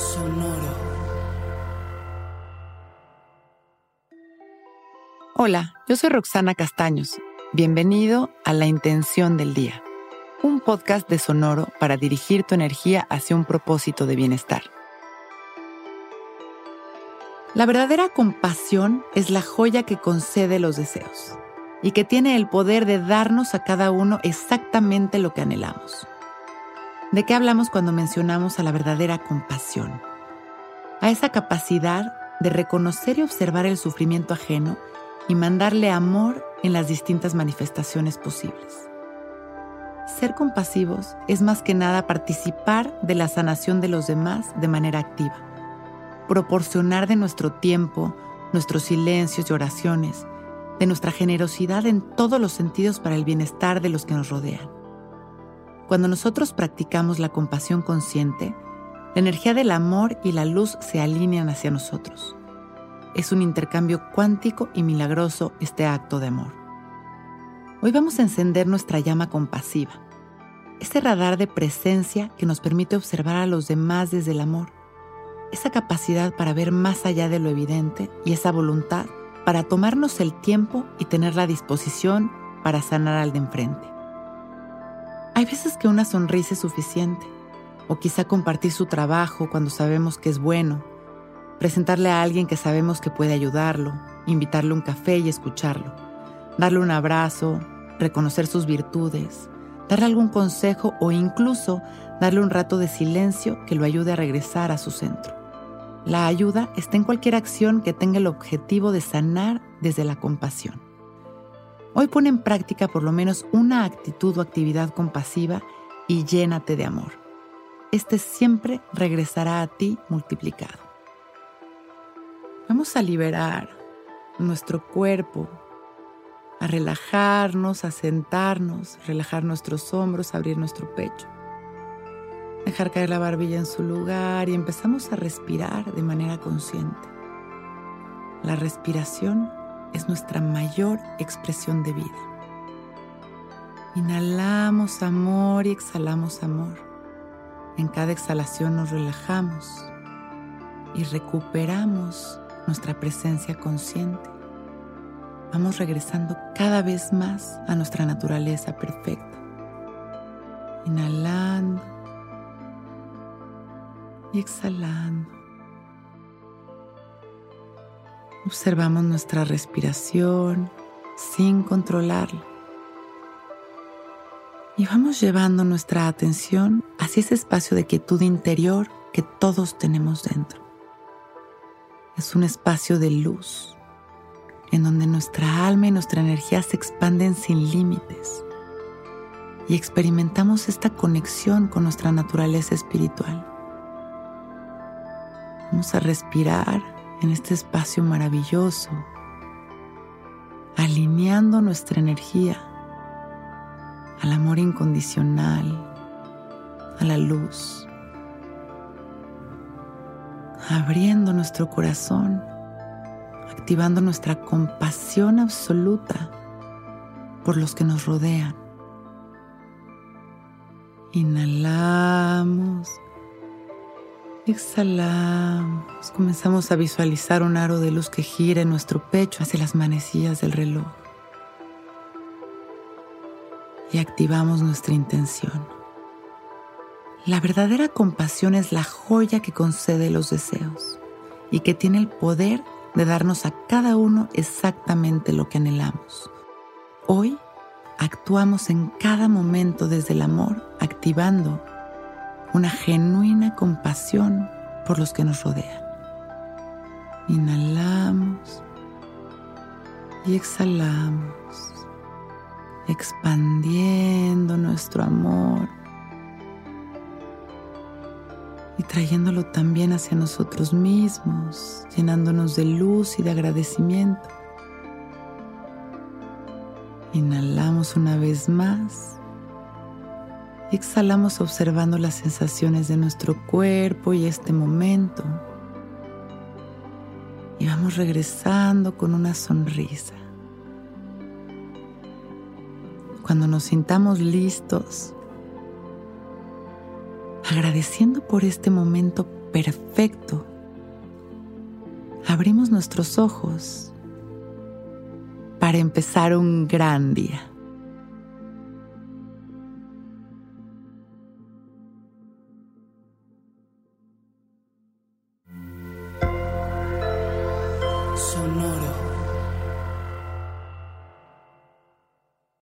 Sonoro. Hola, yo soy Roxana Castaños. Bienvenido a La Intención del Día, un podcast de Sonoro para dirigir tu energía hacia un propósito de bienestar. La verdadera compasión es la joya que concede los deseos y que tiene el poder de darnos a cada uno exactamente lo que anhelamos. ¿De qué hablamos cuando mencionamos a la verdadera compasión? A esa capacidad de reconocer y observar el sufrimiento ajeno y mandarle amor en las distintas manifestaciones posibles. Ser compasivos es más que nada participar de la sanación de los demás de manera activa, proporcionar de nuestro tiempo, nuestros silencios y oraciones, de nuestra generosidad en todos los sentidos para el bienestar de los que nos rodean cuando nosotros practicamos la compasión consciente, la energía del amor y la luz se alinean hacia nosotros. Es un intercambio cuántico y milagroso este acto de amor. Hoy vamos a encender nuestra llama compasiva, ese radar de presencia que nos permite observar a los demás desde el amor, esa capacidad para ver más allá de lo evidente y esa voluntad para tomarnos el tiempo y tener la disposición para sanar al de enfrente. Hay veces que una sonrisa es suficiente, o quizá compartir su trabajo cuando sabemos que es bueno, presentarle a alguien que sabemos que puede ayudarlo, invitarle a un café y escucharlo, darle un abrazo, reconocer sus virtudes, darle algún consejo o incluso darle un rato de silencio que lo ayude a regresar a su centro. La ayuda está en cualquier acción que tenga el objetivo de sanar desde la compasión. Hoy pone en práctica por lo menos una actitud o actividad compasiva y llénate de amor. Este siempre regresará a ti multiplicado. Vamos a liberar nuestro cuerpo, a relajarnos, a sentarnos, relajar nuestros hombros, abrir nuestro pecho. Dejar caer la barbilla en su lugar y empezamos a respirar de manera consciente. La respiración es nuestra mayor expresión de vida. Inhalamos amor y exhalamos amor. En cada exhalación nos relajamos y recuperamos nuestra presencia consciente. Vamos regresando cada vez más a nuestra naturaleza perfecta. Inhalando y exhalando. Observamos nuestra respiración sin controlarla. Y vamos llevando nuestra atención hacia ese espacio de quietud interior que todos tenemos dentro. Es un espacio de luz en donde nuestra alma y nuestra energía se expanden sin límites y experimentamos esta conexión con nuestra naturaleza espiritual. Vamos a respirar en este espacio maravilloso, alineando nuestra energía al amor incondicional, a la luz, abriendo nuestro corazón, activando nuestra compasión absoluta por los que nos rodean. Inhalamos Exhalamos. Comenzamos a visualizar un aro de luz que gira en nuestro pecho hacia las manecillas del reloj. Y activamos nuestra intención. La verdadera compasión es la joya que concede los deseos y que tiene el poder de darnos a cada uno exactamente lo que anhelamos. Hoy actuamos en cada momento desde el amor, activando una genuina compasión por los que nos rodean. Inhalamos y exhalamos, expandiendo nuestro amor y trayéndolo también hacia nosotros mismos, llenándonos de luz y de agradecimiento. Inhalamos una vez más Exhalamos observando las sensaciones de nuestro cuerpo y este momento. Y vamos regresando con una sonrisa. Cuando nos sintamos listos, agradeciendo por este momento perfecto, abrimos nuestros ojos para empezar un gran día. Sonoro.